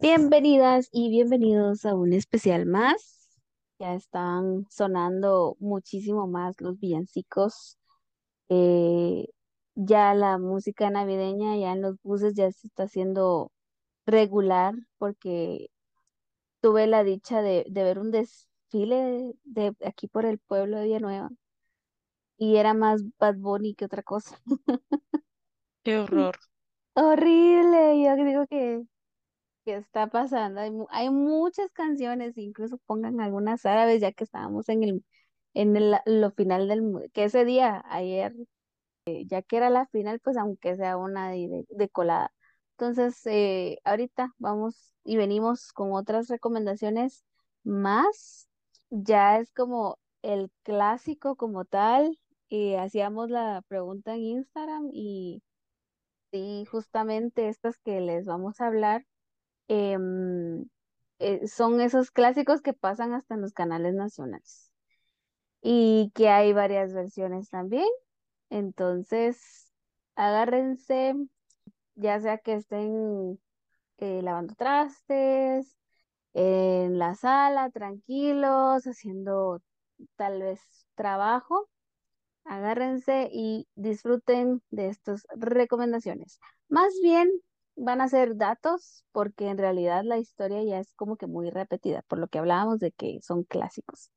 Bienvenidas y bienvenidos a un especial más. Ya están sonando muchísimo más los villancicos. Eh, ya la música navideña ya en los buses ya se está haciendo regular porque tuve la dicha de, de ver un desfile de, aquí por el pueblo de Villanueva y era más Bad Bunny que otra cosa. Qué horror. Horrible, yo digo que ¿Qué está pasando? Hay, hay muchas canciones, incluso pongan algunas árabes, ya que estábamos en el, en el- lo final del, que ese día, ayer, eh, ya que era la final, pues aunque sea una de, colada. Entonces, eh, ahorita vamos y venimos con otras recomendaciones más. Ya es como el clásico como tal. y hacíamos la pregunta en Instagram y sí, justamente estas que les vamos a hablar em, eh, son esos clásicos que pasan hasta en los canales nacionales y que hay varias versiones también. Entonces, agárrense, ya sea que estén eh, lavando trastes, en la sala, tranquilos, haciendo tal vez trabajo Agárrense y disfruten de estas recomendaciones. Más bien van a ser datos porque en realidad la historia ya es como que muy repetida, por lo que hablábamos de que son clásicos.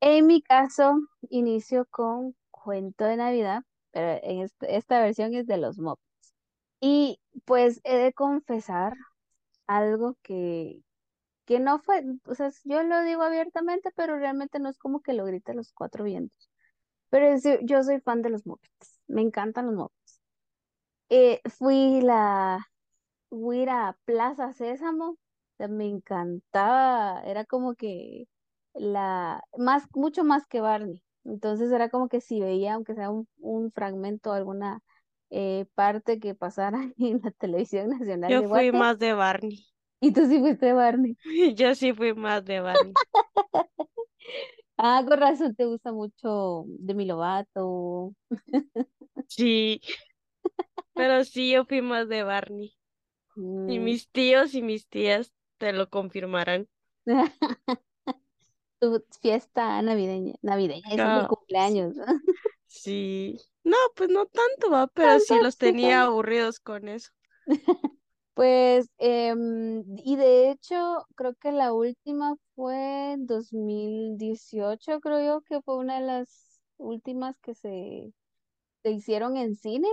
En mi caso, inicio con Cuento de Navidad, pero en este- esta versión es de los Muppets. Y pues he de confesar algo que, que no fue, o sea, yo lo digo abiertamente, pero realmente no es como que lo grite los cuatro vientos. Pero yo soy fan de los Muppets. Me encantan los Muppets. Eh, fui la a ir a Plaza Sésamo. me encantaba. Era como que la más, mucho más que Barney. Entonces era como que si veía, aunque sea un, un fragmento, alguna eh, parte que pasara en la televisión nacional Yo de fui más de Barney. Y tú sí fuiste Barney. Yo sí fui más de Barney. Ah, con razón te gusta mucho Demi Lovato. Sí, pero sí, yo fui más de Barney. Y Mm. mis tíos y mis tías te lo confirmarán. tu fiesta navideña, navideña, es Ah, sí. cumpleaños, ¿no? sí. No, pues no tanto, va, pero Tanto sí los tenía aburridos con eso. Pues, em, y de hecho, creo que la última fue en 2018, creo yo, que fue una de las últimas que se, se hicieron en cine,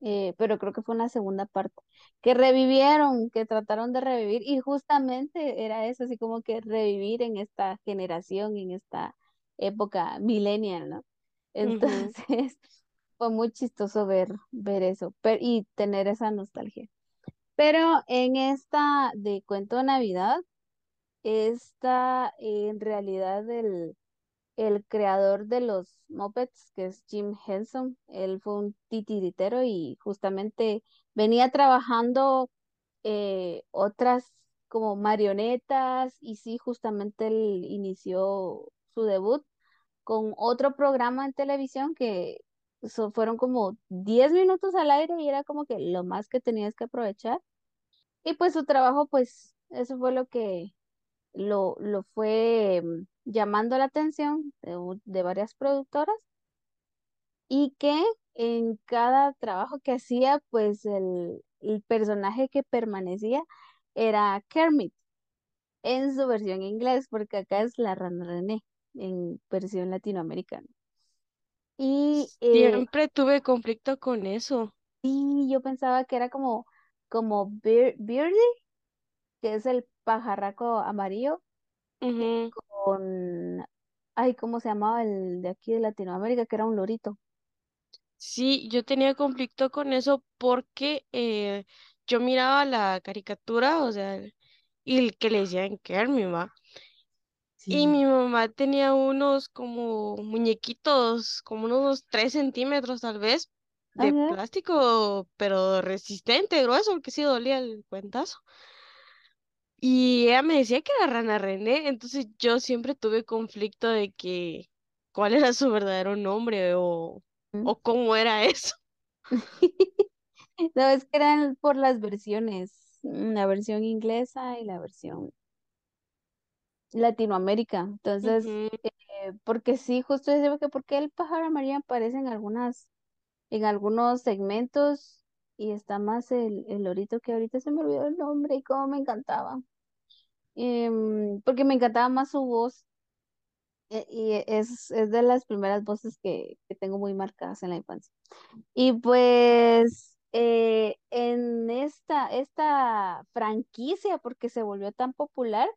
eh, pero creo que fue una segunda parte, que revivieron, que trataron de revivir, y justamente era eso, así como que revivir en esta generación, en esta época millennial, ¿no? Entonces, fue muy chistoso ver, ver eso pe- y tener esa nostalgia. Pero en esta de Cuento de Navidad, esta en realidad el, el creador de los Muppets, que es Jim Henson, él fue un titiritero y justamente venía trabajando eh, otras como marionetas y sí, justamente él inició su debut con otro programa en televisión que fueron como 10 minutos al aire y era como que lo más que tenías que aprovechar. Y pues su trabajo, pues eso fue lo que lo, lo fue mm, llamando la atención de, de varias productoras y que en cada trabajo que hacía, pues el, el personaje que permanecía era Kermit en su versión inglés, porque acá es la Rana René en versión latinoamericana. Y eh, Siempre tuve conflicto con eso. sí, yo pensaba que era como, como Bear- Beardy, que es el pajarraco amarillo. Con, ay, ¿cómo se llamaba el de aquí de Latinoamérica? Que era un lorito. Sí, yo tenía conflicto con eso porque eh, yo miraba la caricatura, o sea, y el que le decían Kermit, ¿va? Y Sí. mi mamá tenía unos como muñequitos, como unos 3 centímetros tal vez, de Ajá. plástico, pero resistente, grueso, porque sí dolía el cuentazo. Y ella me decía que era Rana René, entonces yo siempre tuve conflicto de que cuál era su verdadero nombre o, Mm. o cómo era eso. No, es que eran por las versiones. mm, la versión inglesa y la versión Latinoamérica. Entonces, eh, porque sí, justo decía que porque el pájaro amarillo aparece en algunas, en algunos segmentos y está más el, el lorito que ahorita se me olvidó el nombre y cómo me encantaba. Em, porque me encantaba más su voz eh, y es, es de las primeras voces que, que tengo muy marcadas en la infancia. Y pues eh, en esta, esta franquicia, porque se volvió tan popular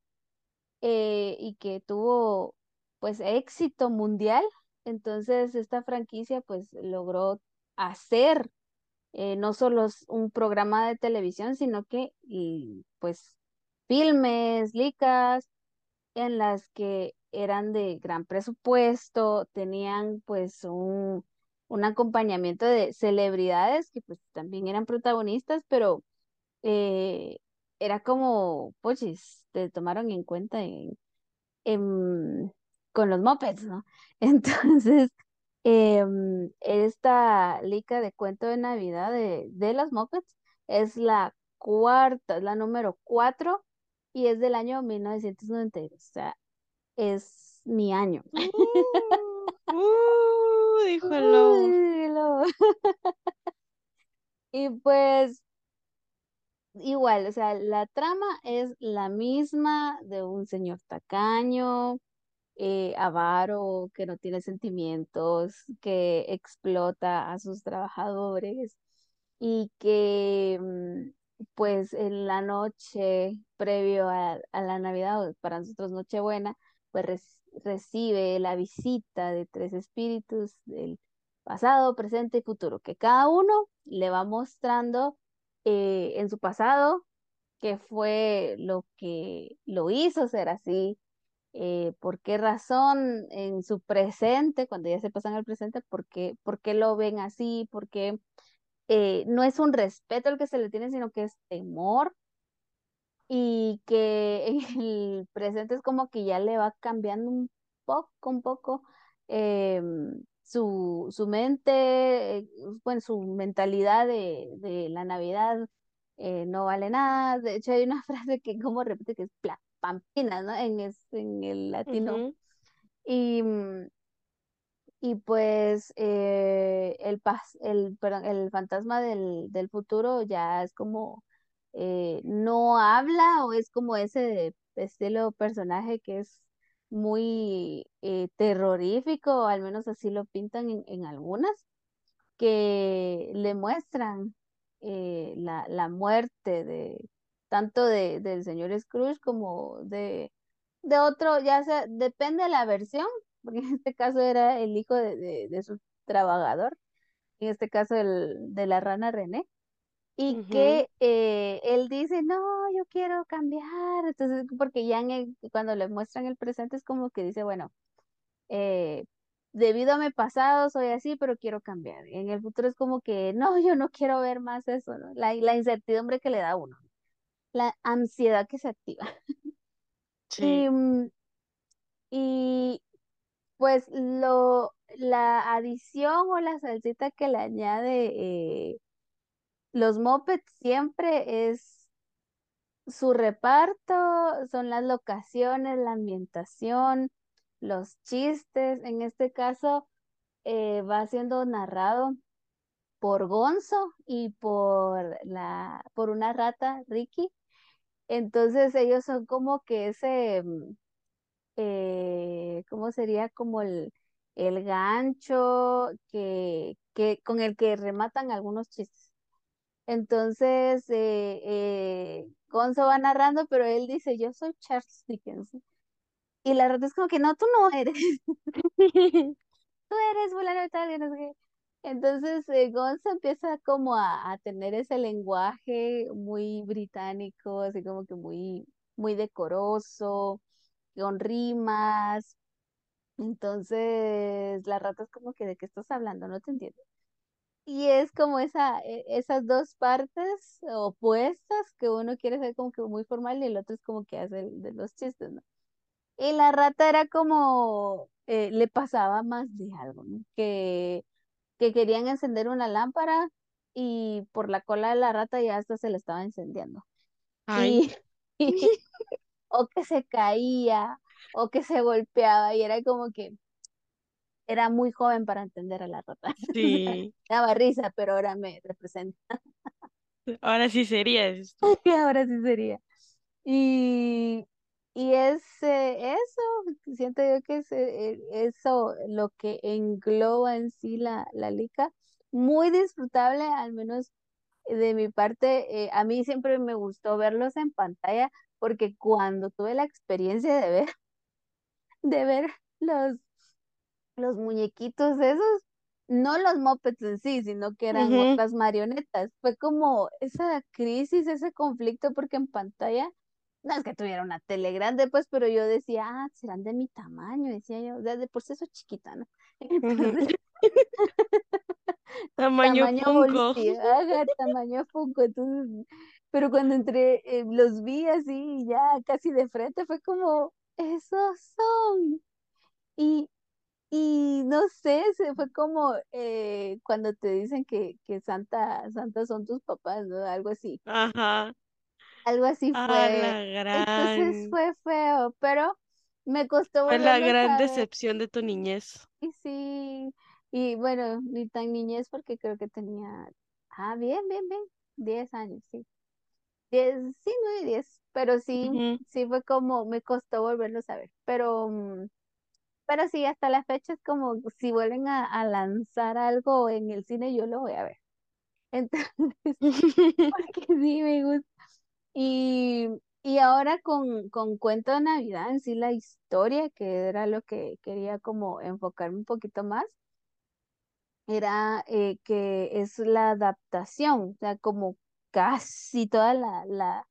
eh, y que tuvo pues éxito mundial, entonces esta franquicia pues logró hacer eh, no solo s- un programa de televisión, sino que y, pues filmes, licas en las que eran de gran presupuesto, tenían pues un, un acompañamiento de celebridades que pues también eran protagonistas, pero eh, era como, pues, te tomaron en cuenta en, en- con los mopeds, ¿no? Entonces, em, esta lica de cuento de Navidad de, de los mopeds es la cuarta, es la número cuatro y es del año 1992. O sea, es mi año. Uh, uh, dijo el lobo. Uy, lo- Y pues igual, o sea, la trama es la misma de un señor tacaño, eh, avaro, que no tiene sentimientos, que explota a sus trabajadores y que mm, pues en la noche previo a, la Navidad, para nosotros Nochebuena, pues rec- recibe la visita de tres espíritus del pasado, presente y futuro, que cada uno le va mostrando eh, en su pasado qué fue lo que lo hizo ser así eh, por qué razón en su presente, cuando ya se pasan al presente, por qué, por qué lo ven así, por qué eh, no es un respeto el que se le tiene, sino que es temor y que en el presente es como que ya le va cambiando un poco, un poco em, su, su mente, eh, bueno, su mentalidad de, de la Navidad no vale nada. De hecho, hay una frase que como repite que es pla- pampina, ¿no? En, es- en el latino. Y, mm, y pues eh, el, pas- el, perdón, el fantasma del, del futuro ya es como eh, no habla o es como ese estilo personaje que es muy eh, terrorífico, al menos así lo pintan en, en algunas, que le muestran eh, la, la muerte de tanto de, del señor Scrooge como de de otro, ya sea, depende de la versión, porque en este caso era el hijo de, de- de su trabajador, en este caso el, de la rana René, y que eh, él dice, no, yo quiero cambiar, entonces, porque ya en el- cuando le muestran el presente es como que dice, bueno, eh, debido a mi pasado soy así, pero quiero cambiar. En el futuro es como que, no, yo no quiero ver más eso, ¿no? La, la incertidumbre que le da a uno, la ansiedad que se activa. Y, Sí. mm, y Pues lo, la adición o la salsita que le añade eh, los mopeds siempre es su reparto, son las locaciones, la ambientación, los chistes. En este caso eh, va siendo narrado por Gonzo y por la, por una rata, Ricky. Entonces ellos son como que ese mm, eh, ¿cómo sería como el, el gancho que, que, con el que rematan algunos chistes? Entonces, eh, eh, Gonzo va narrando, pero él dice, yo soy Charles Dickens. Y la rata es como que, no, tú no eres, tú eres fulano tal, y no sé qué. Entonces, eh, Gonzo empieza como a, a tener ese lenguaje muy británico, así como que muy, muy decoroso, con rimas, Entonces, la rata es como que, ¿de qué estás hablando? No te entiendo. Y es como esa, e- esas dos partes opuestas que uno quiere ser como que muy formal y el otro es como que hace de los chistes, ¿no? Y la rata era como, eh, le pasaba más de algo, ¿no? Que, que querían encender una lámpara y por la cola de la rata ya hasta se le estaba incendiando. Ay, y, o que se caía o que se golpeaba y era como que era muy joven para entender a la rata. sí. Daba risa, pero ahora me representa. Ahora sí sería esto. ahora sí sería. Y, y es eh, eso, siento yo que es eh, eh, eso lo que engloba en sí la, la lica. Muy disfrutable, al menos de mi parte. eh, a mí siempre me gustó verlos en pantalla porque cuando tuve la experiencia de ver, de ver los, los muñequitos esos, no los mopeds en sí, sino que eran Ujú, otras marionetas. Fue como esa crisis, ese conflicto, porque en pantalla, no es que tuviera una tele grande, pues, pero yo decía, ah, serán de mi tamaño, decía yo, o sea, de por sí soy chiquita, ¿no? Entonces, Tamaño tamaño Funko. ajá, tamaño Funko, entonces, pero cuando entré, eh, los vi así, ya casi de frente, fue como, esos son. Y, y no sé, se fue como eh, cuando te dicen que, que Santa, Santa son tus papás, ¿no? Algo así. Ajá. Algo así A la fue. Entonces gran. fue feo, pero me costó Fue la gran decepción de tu niñez. Y sí, y bueno, ni tan niñez porque creo que tenía, ah, bien, bien, bien, 10 años, sí. diez sí, no, 10 pero sí, sí fue como, me costó volverlos a ver. Pero, mm, Pero sí, hasta la fecha es como si vuelven a, a lanzar algo en el cine, yo lo voy a ver. Entonces, porque sí me gusta. Y, y ahora con, con Cuento de Navidad, en sí la historia, que era lo que quería como enfocarme un poquito más, era eh, que es la adaptación, o sea, como casi toda la, la,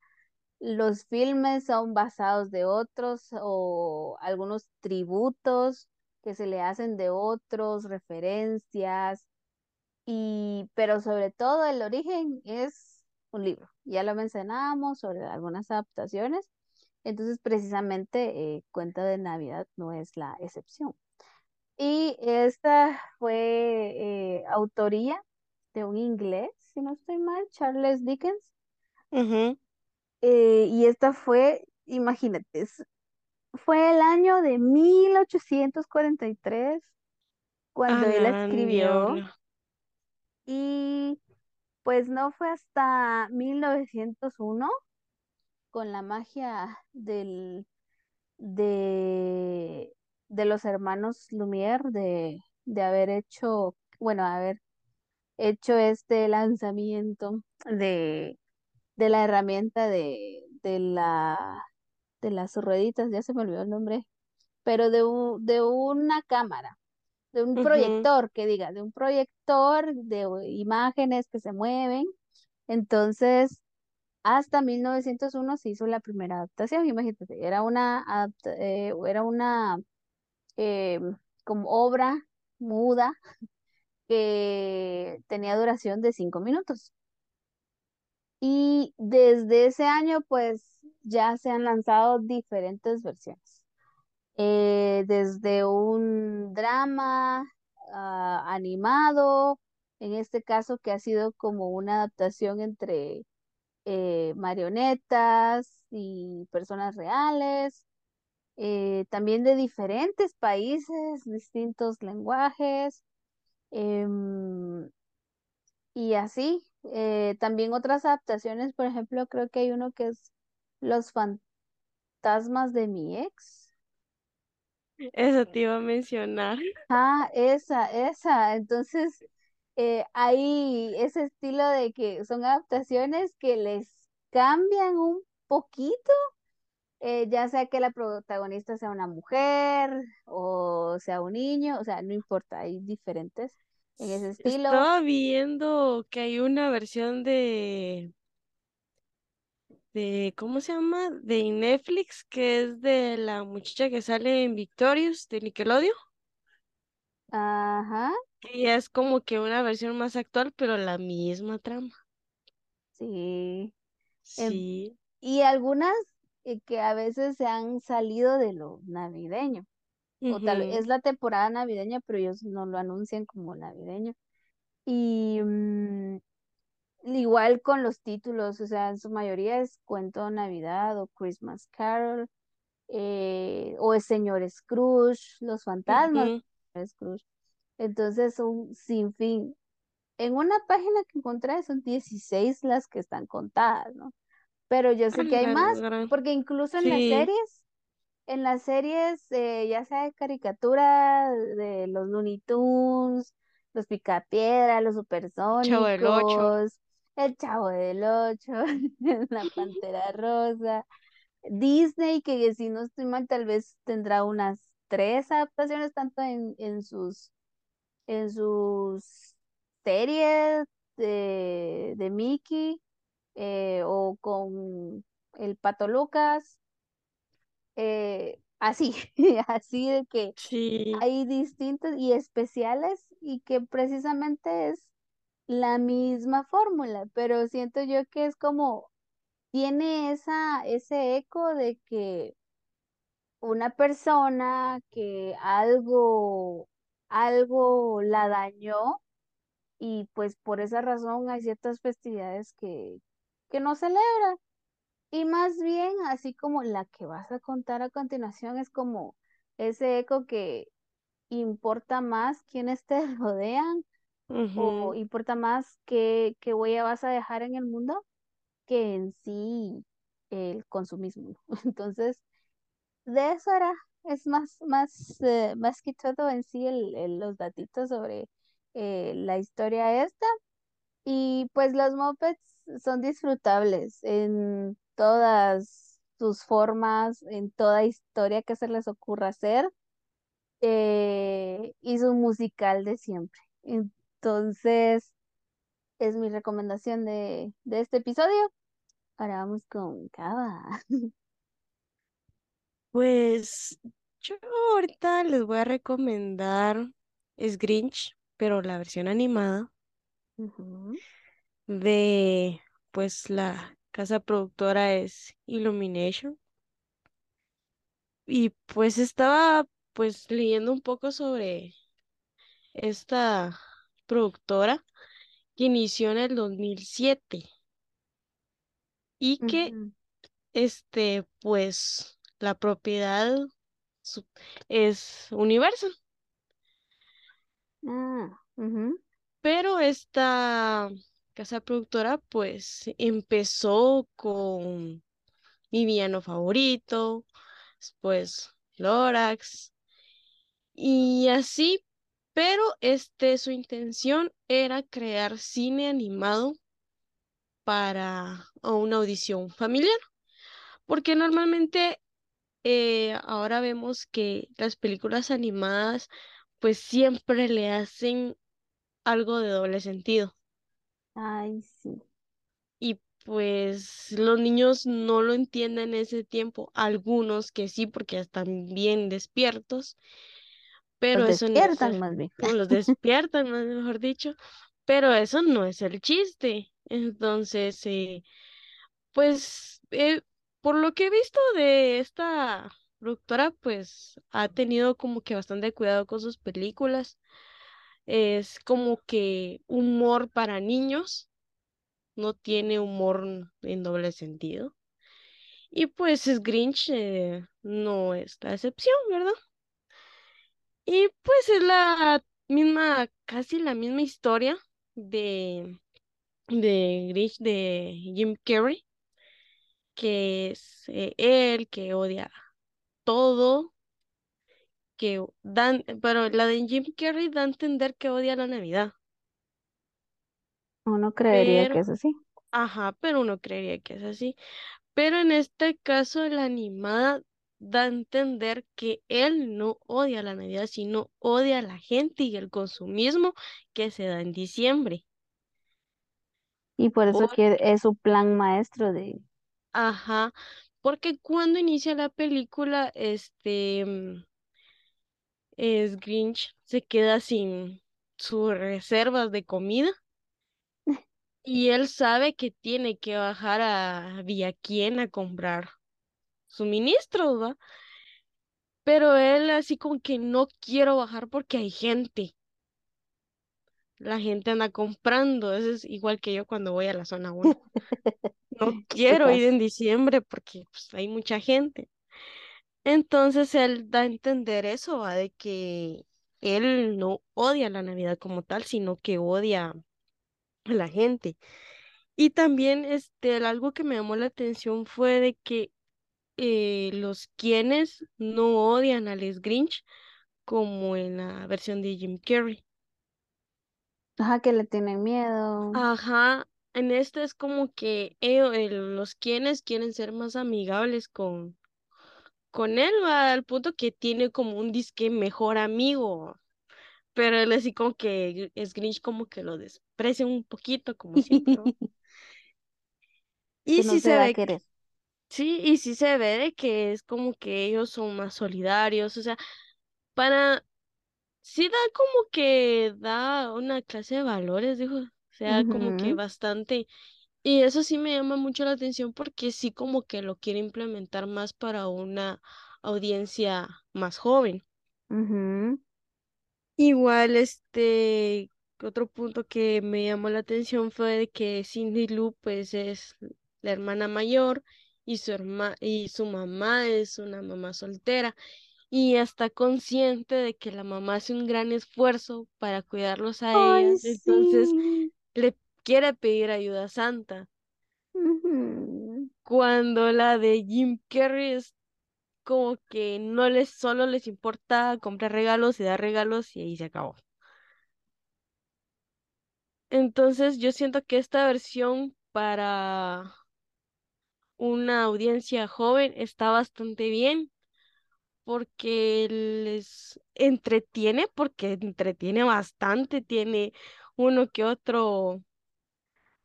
los filmes son basados de otros o algunos tributos que se le hacen de otros, referencias, y, pero sobre todo el origen es un libro. Ya lo mencionábamos sobre algunas adaptaciones, entonces precisamente eh, Cuento de Navidad no es la excepción. Y esta fue eh, autoría de un inglés, si no estoy mal, Charles Dickens. Eh, y esta fue, imagínate, fue el año de 1843 A cuando él la la escribió y pues no fue hasta 1901 con la magia del, de, de los hermanos Lumière de, de haber hecho, bueno, haber hecho este lanzamiento de, de la herramienta de, de la, de las rueditas, ya se me olvidó el nombre pero de, de una cámara, de un proyector, que diga, de un proyector de imágenes que se mueven. Entonces, hasta 1901 se hizo la primera adaptación, imagínate, era una, eh, era una eh, como obra muda que tenía duración de cinco minutos. Y desde ese año, pues ya se han lanzado diferentes versiones. Eh, desde un drama ah, animado, en este caso que ha sido como una adaptación entre eh, marionetas y personas reales, eh, también de diferentes países, distintos lenguajes, em, y así. También otras adaptaciones, por ejemplo, creo que hay uno que es Los fantasmas de mi ex. Eso te iba a mencionar. Ah, esa, esa. Entonces, eh, hay ese estilo de que son adaptaciones que les cambian un poquito, eh, ya sea que la protagonista sea una mujer o sea un niño, o sea, no importa, hay diferentes en ese estilo. Estaba viendo que hay una versión de, de, ¿cómo se llama? De Netflix, que es de la muchacha que sale en Victorious de Nickelodeon. Ajá, Y es como que una versión más actual, pero la misma trama. sí. Em, Sí. y algunas eh, que a veces se han salido de lo navideño. O tal vez es la temporada navideña, pero ellos no lo anuncian como navideño. Y, mm, igual con los títulos, o sea, en su mayoría es Cuento de Navidad o Christmas Carol, eh, o es Señor Scrooge, Los Fantasmas Ujú. de Scrooge. Entonces, un sinfín. En una página que encontré son 16 las que están contadas, ¿no? Pero yo sé que hay más, porque incluso en las series, en las series, eh, ya sea de caricatura de los Looney Tunes, los Picapiedra, los. Supersónicos, el Chavo del Ocho, la Pantera Rosa, Disney, que si no estoy mal, tal vez tendrá unas tres adaptaciones, tanto en, en sus, en sus series de, de Mickey, eh, o con el Pato Lucas eh, así, así de que Sí. hay distintos y especiales y que precisamente es la misma fórmula, pero siento yo que es como, tiene esa, ese eco de que una persona que algo, algo la dañó y pues por esa razón hay ciertas festividades que, que no celebra. Y más bien, así como la que vas a contar a continuación, es como ese eco que importa más quienes te rodean o importa más qué, qué huella vas a dejar en el mundo que en sí el consumismo. Entonces, de eso era, es más, más, eh, más que todo en sí el, el- los datitos sobre eh, la historia esta. Y pues los mopeds son disfrutables en todas sus formas, en toda historia que se les ocurra hacer, eh, y su musical de siempre. Entonces, es mi recomendación de, de este episodio. Ahora vamos con Cava. Pues yo ahorita les voy a recomendar es Grinch, pero la versión animada de pues la casa productora es Illumination. Y pues estaba pues leyendo un poco sobre esta productora que inició en el 2007 y que este pues la propiedad es Universal. Ah. Pero esta casa productora pues empezó con mi villano favorito, después Lorax y así, pero este su intención era crear cine animado para una audición familiar, porque normalmente eh, ahora vemos que las películas animadas pues siempre le hacen algo de doble sentido. Ay, sí. Y pues los niños no lo entienden en ese tiempo, algunos que sí, porque están bien despiertos, Los pero eso no es más bien. los despiertan, más mejor dicho, pero eso no es el chiste. Entonces, eh, pues eh, por lo que he visto de esta productora, pues ha tenido como que bastante cuidado con sus películas. Es como que humor para niños, no tiene humor en doble sentido. Y pues es Grinch eh, no es la excepción, ¿verdad? Y pues es la misma, casi la misma historia de, de Grinch de Jim Carrey, que es eh, él que odia todo, que dan, pero la de Jim Carrey da a entender que odia la Navidad, Uno creería que es así. ajá, pero uno creería que es así. Pero en este caso, la animada da a entender que él no odia la Navidad, sino odia a la gente y el consumismo que se da en diciembre. Y por eso que es su plan maestro de... ajá, porque cuando inicia la película, este, mm, es Grinch se queda sin sus reservas de comida y él sabe que tiene que bajar a Villaquién a comprar suministros, ¿va? Pero él así como que no quiero bajar porque hay gente. la gente anda comprando. Eso es igual que yo cuando voy a la zona uno. No ¿Qué te quiero ir en diciembre porque pues, hay mucha gente. Entonces él da a entender eso, ¿va? de que él no odia la Navidad como tal, sino que odia a la gente. Y también este, algo que me llamó la atención fue de que eh, los quienes no odian a Les Grinch como en la versión de Jim Carrey. Ajá, que le tienen miedo. Ajá, en este es como que ellos, los quienes quieren ser más amigables con, con él, va al punto que tiene como un disque mejor amigo, pero él así como que es Grinch como que lo desprecia un poquito, como siempre. Que Y no sí se se va a ve, querer. Sí, y sí se ve de que es como que ellos son más solidarios, o sea, para, sí da como que da una clase de valores, dijo, o sea, como que bastante Y eso sí me llama mucho la atención porque sí como que lo quiere implementar más para una audiencia más joven. Igual, este, otro punto que me llamó la atención fue de que Cindy Lou pues es la hermana mayor y su herma y su mamá es una mamá soltera y está consciente de que la mamá hace un gran esfuerzo para cuidarlos a Ay, ellas, entonces le quiere pedir ayuda a Santa. Cuando la de Jim Carrey es como que no les solo les importa comprar regalos y dar regalos y ahí se acabó. Entonces yo siento que esta versión para una audiencia joven está bastante bien porque les entretiene, porque entretiene bastante, tiene uno que otro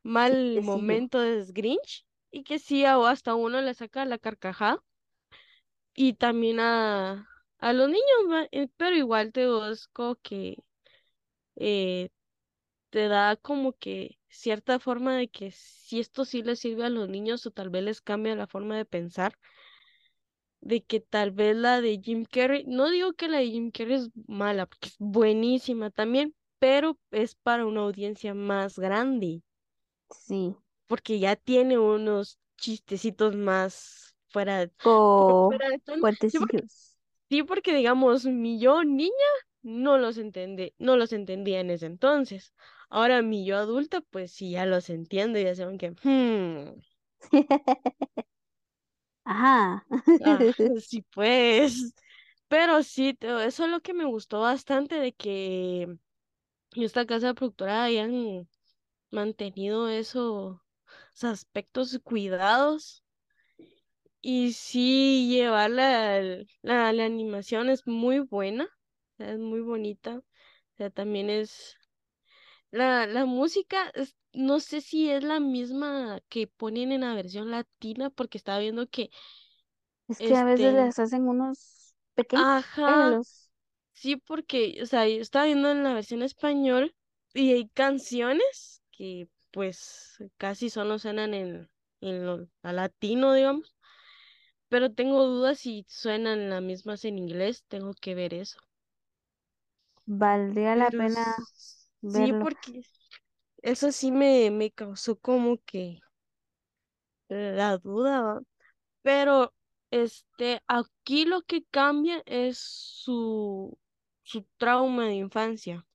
mal momento de Grinch y que sí a- hasta uno le saca la carcajada y también a, a los niños, eh, pero igual te busco que eh, te da como que cierta forma de que si esto sí les sirve a los niños o tal vez les cambia la forma de pensar, de que tal vez la de Jim Carrey, no digo que la de Jim Carrey es mala, porque es buenísima también, pero es para una audiencia más grande, Sí. porque ya tiene unos chistecitos más fuera, de tono. Sí, fuertecillos. Sí, porque digamos, mi yo niña no los entendí, no los entendía en ese entonces. Ahora mi yo adulta, pues sí, ya los entiendo ya saben que, hmm, Ajá. ah, sí pues. Pero sí, eso es lo que me gustó bastante de que esta casa productora hayan mantenido eso, esos aspectos cuidados. Y sí, llevar la, la, la animación es muy buena, es muy bonita. O sea, también es La, la música, es- no sé si es la misma que ponen en la versión latina, porque estaba viendo que, Es que a veces este, les hacen unos pequeños ajá, sí, porque, o sea, yo estaba viendo en la versión español y hay canciones que, pues, casi solo suenan en, en lo a latino, digamos, pero tengo dudas si suenan las mismas en inglés, tengo que ver eso. Valdría la pena sí, verlo. porque eso sí me, me causó como que la duda, Pero este, aquí lo que cambia es su, su trauma de infancia.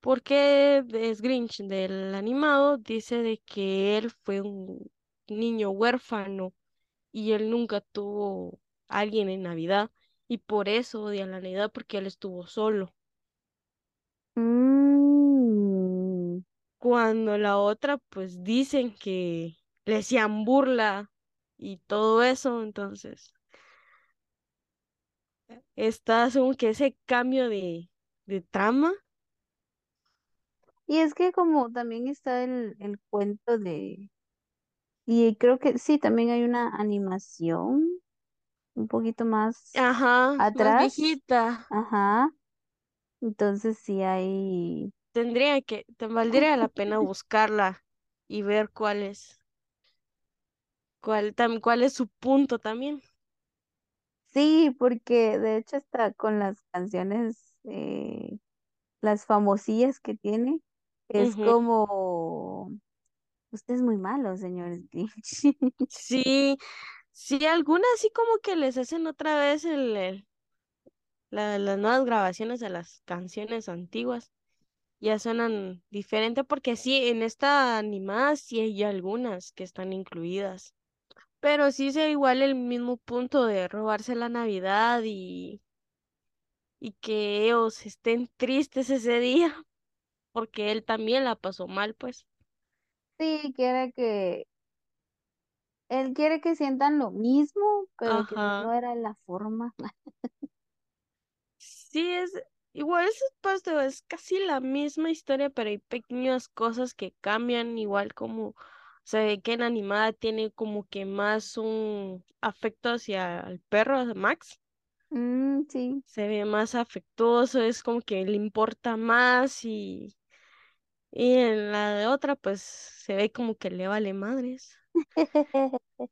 Porque es Grinch del animado dice de que él fue un niño huérfano y él nunca tuvo alguien en Navidad y por eso odia la Navidad porque él estuvo solo. Cuando la otra pues dicen que le hacían burla y todo eso, entonces está según que ese cambio de, de trama. Y es que como también está el, el cuento de... Y creo que sí, también hay una animación un poquito más Ajá, más atrás. viejita. Ajá. Entonces sí hay... Tendría que, te valdría la pena buscarla y ver cuál es, cuál, tam- cuál es su punto también. Sí, porque de hecho está con las canciones, eh, las famosillas que tiene, es como, usted es muy malo, señor. Sí, sí, algunas así como que les hacen otra vez el, el- la- las nuevas grabaciones de las canciones antiguas. Ya suenan diferente porque sí, en esta animada sí hay algunas que están incluidas. Pero sí es igual el mismo punto de robarse la Navidad y, y que ellos estén tristes ese día porque él también la pasó mal, pues. Sí, quiere que, él quiere que sientan lo mismo, pero que no era la forma. Sí, es igual, es, pues, es casi la misma historia, pero hay pequeñas cosas que cambian, igual como se ve que en animada tiene como que más un afecto hacia el perro, Max. Mm, sí. Se ve más afectuoso, es como que le importa más y, y en la de otra, pues se ve como que le vale madres.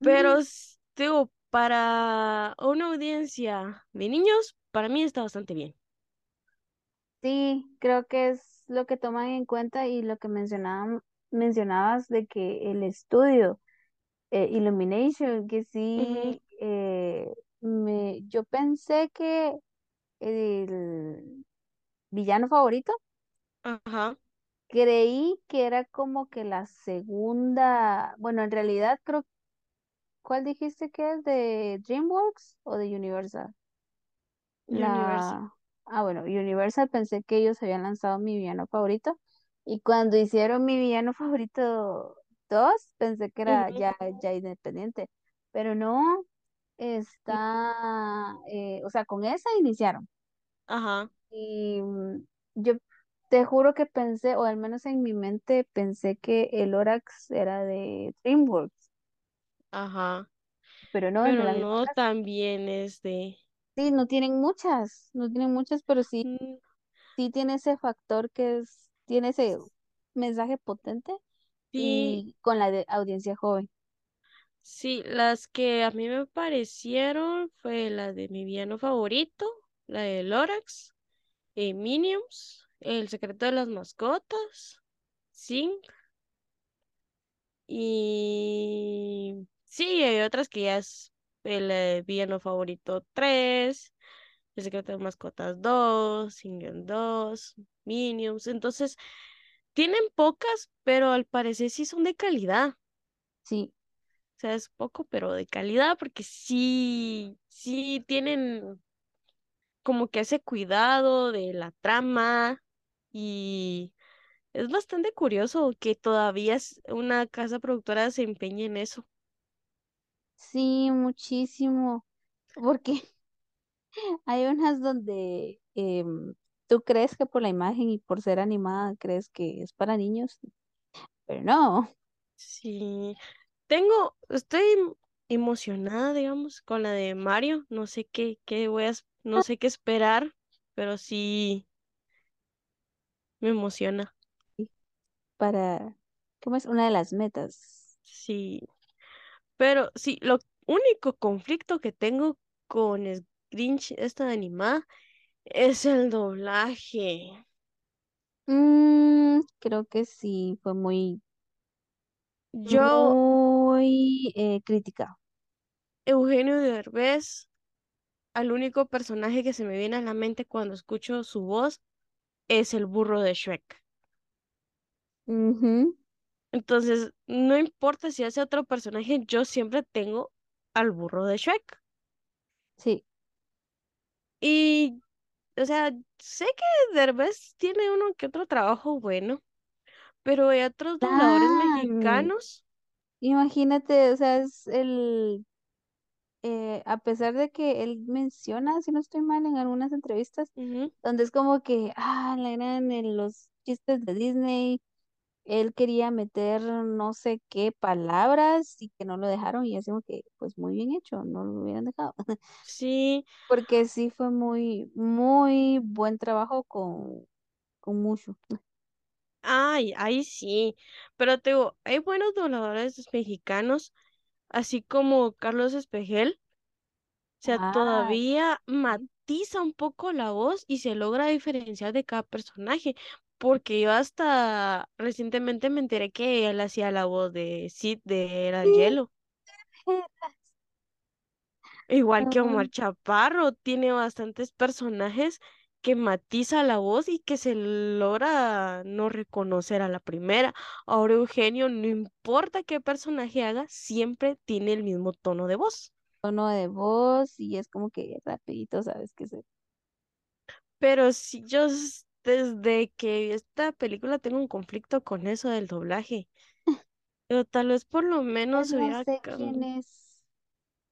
Pero, digo, para una audiencia de niños, para mí está bastante bien. Sí, creo que es lo que toman en cuenta y lo que mencionaban, mencionabas de que el estudio eh, Illumination, que sí, eh, me, yo pensé que el villano favorito, Ajá. creí que era como que la segunda, bueno, en realidad creo, ¿cuál dijiste que es? ¿De DreamWorks o de Universal? Universal. La, ah, bueno, Universal pensé que ellos habían lanzado mi villano favorito. Y cuando hicieron mi villano favorito 2 pensé que era ya, ya independiente. Pero no, está, eh, o sea, con esa iniciaron. Ajá, Y mm, yo te juro que pensé, o al menos en mi mente, pensé que el Orax era de DreamWorks. ajá. Pero no, Pero no también es de. Sí, no tienen muchas, no tienen muchas, pero sí Mm, sí tiene ese factor que es, tiene ese mensaje potente Sí, y con la de audiencia joven. sí, las que a mí me parecieron fue la de mi villano favorito, la de Lorax, eh, Minions, El secreto de las mascotas, Sing, y sí, hay otras que ya es el eh, villano favorito 3, El secreto de mascotas 2, Sing 2, Minions, entonces tienen pocas, pero al parecer sí son de calidad. Sí, O sea, es poco, pero de calidad, porque sí, sí tienen como que ese cuidado de la trama y es bastante curioso que todavía una casa productora se empeñe en eso. Sí, muchísimo. Porque hay unas donde em, tú crees que por la imagen y por ser animada crees que es para niños, pero no. Sí, tengo, estoy emocionada, digamos, con la de Mario. No sé qué, qué voy a, es- no sé qué esperar, pero sí me emociona. Para, ¿cómo es? Una de las metas. Sí. Pero sí, lo único conflicto que tengo con el Grinch, esta animada, es el doblaje. Mm, creo que sí, fue muy, Yo, muy eh, crítica. Eugenio Derbez, al único personaje que se me viene a la mente cuando escucho su voz es el burro de Shrek. Ujú, Entonces, no importa si hace otro personaje, yo siempre tengo al burro de Shrek. Sí. Y, o sea, sé que Derbez tiene uno que otro trabajo bueno, pero hay otros dobladores mexicanos. imagínate, o sea, es el, eh, a pesar de que él menciona, si no estoy mal, en algunas entrevistas, donde es como que, ah, la eran en los chistes de Disney, él quería meter no sé qué palabras y que no lo dejaron y como que, pues muy bien hecho, no lo hubieran dejado. Sí, Porque sí fue muy, muy buen trabajo con, con Mushu. ay, ahí sí. Pero te digo, hay buenos dobladores mexicanos, así como Carlos Espejel. sea, Ah, todavía matiza un poco la voz y se logra diferenciar de cada personaje. Porque yo hasta recientemente me enteré que él hacía la voz de Sid de Era. Hielo. Igual que Omar Chaparro, tiene bastantes personajes que matiza la voz y que se logra no reconocer a la primera. Ahora Eugenio, no importa qué personaje haga, siempre tiene el mismo tono de voz. tono de voz y es como que rapidito, ¿sabes qué es? Pero si yo desde que vi esta película tengo un conflicto con eso del doblaje. Pero tal vez por lo menos no hubiera, sé quién cam- es.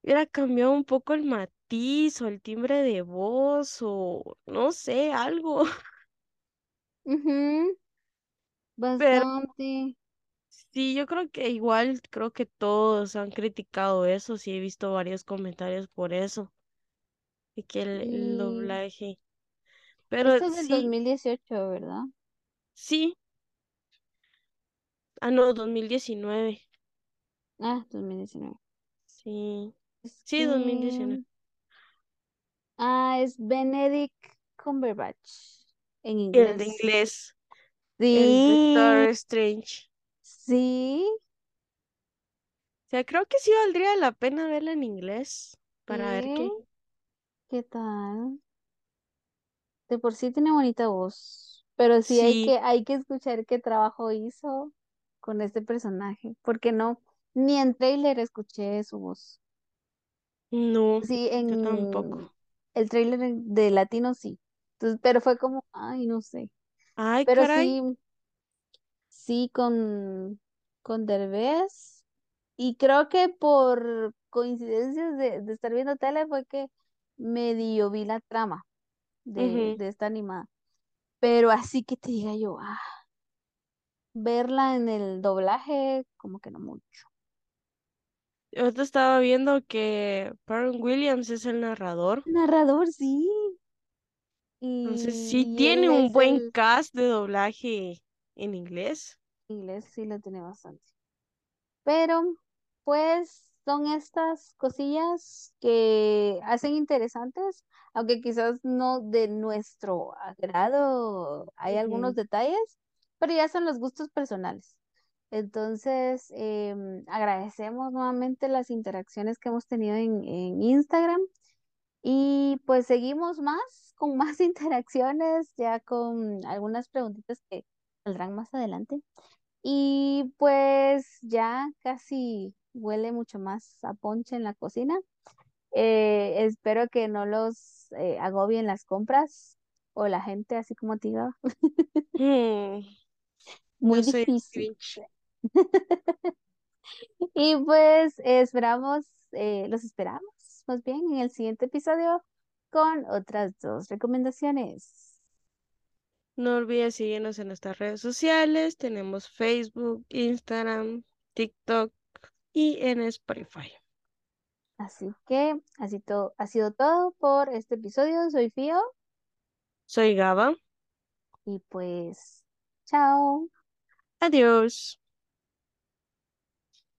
hubiera cambiado un poco el matiz o el timbre de voz o no sé, algo. Bastante. sí, yo creo que igual, creo que todos han criticado eso, sí he visto varios comentarios por eso, de que el, el Y doblaje. Pero esto es del sí, 2018, ¿verdad? sí, ah no, 2019, Ah, 2019. sí, Es sí, 2019. que... Ah, es Benedict Cumberbatch en El de inglés. inglés, el Doctor Sí, Strange. sí, O sea, creo que sí valdría la pena verla en inglés para ver sí. qué. ¿Qué tal? De por sí tiene bonita voz, pero sí hay que, hay que escuchar qué trabajo hizo con este personaje, porque no, ni en trailer escuché su voz. no, Sí, yo tampoco. en el trailer de Latino sí. Entonces, pero fue como, ay, no sé. Ay, Pero caray. sí, sí con, con Derbez. Y creo que por coincidencias de, de estar viendo tele fue que medio vi la trama de, de esta animada. Pero así que te diga yo, ah, verla en el doblaje, como que no mucho. Yo te estaba viendo que Pharrell Williams es el narrador. Narrador, sí. Entonces Y, sí y tiene un buen el cast de doblaje en inglés. inglés, sí lo tiene bastante. Pero, pues, son estas cosillas que hacen interesantes, aunque quizás no de nuestro agrado, hay algunos detalles, pero ya son los gustos personales. Entonces, em, agradecemos nuevamente las interacciones que hemos tenido en, en Instagram y pues seguimos más, con más interacciones, ya con algunas preguntitas que saldrán más adelante. Y pues ya casi huele mucho más a ponche en la cocina. Eh, espero que no los eh, agobien las compras o la gente así como te digo. Mm, Muy yo difícil. Y pues esperamos, eh, los esperamos más bien en el siguiente episodio con otras dos recomendaciones. No olvides seguirnos en nuestras redes sociales. Tenemos Facebook, Instagram, TikTok y en Spotify. Así que así todo, ha sido todo por este episodio. Soy Fío Soy Gaba. y pues chao. Adiós.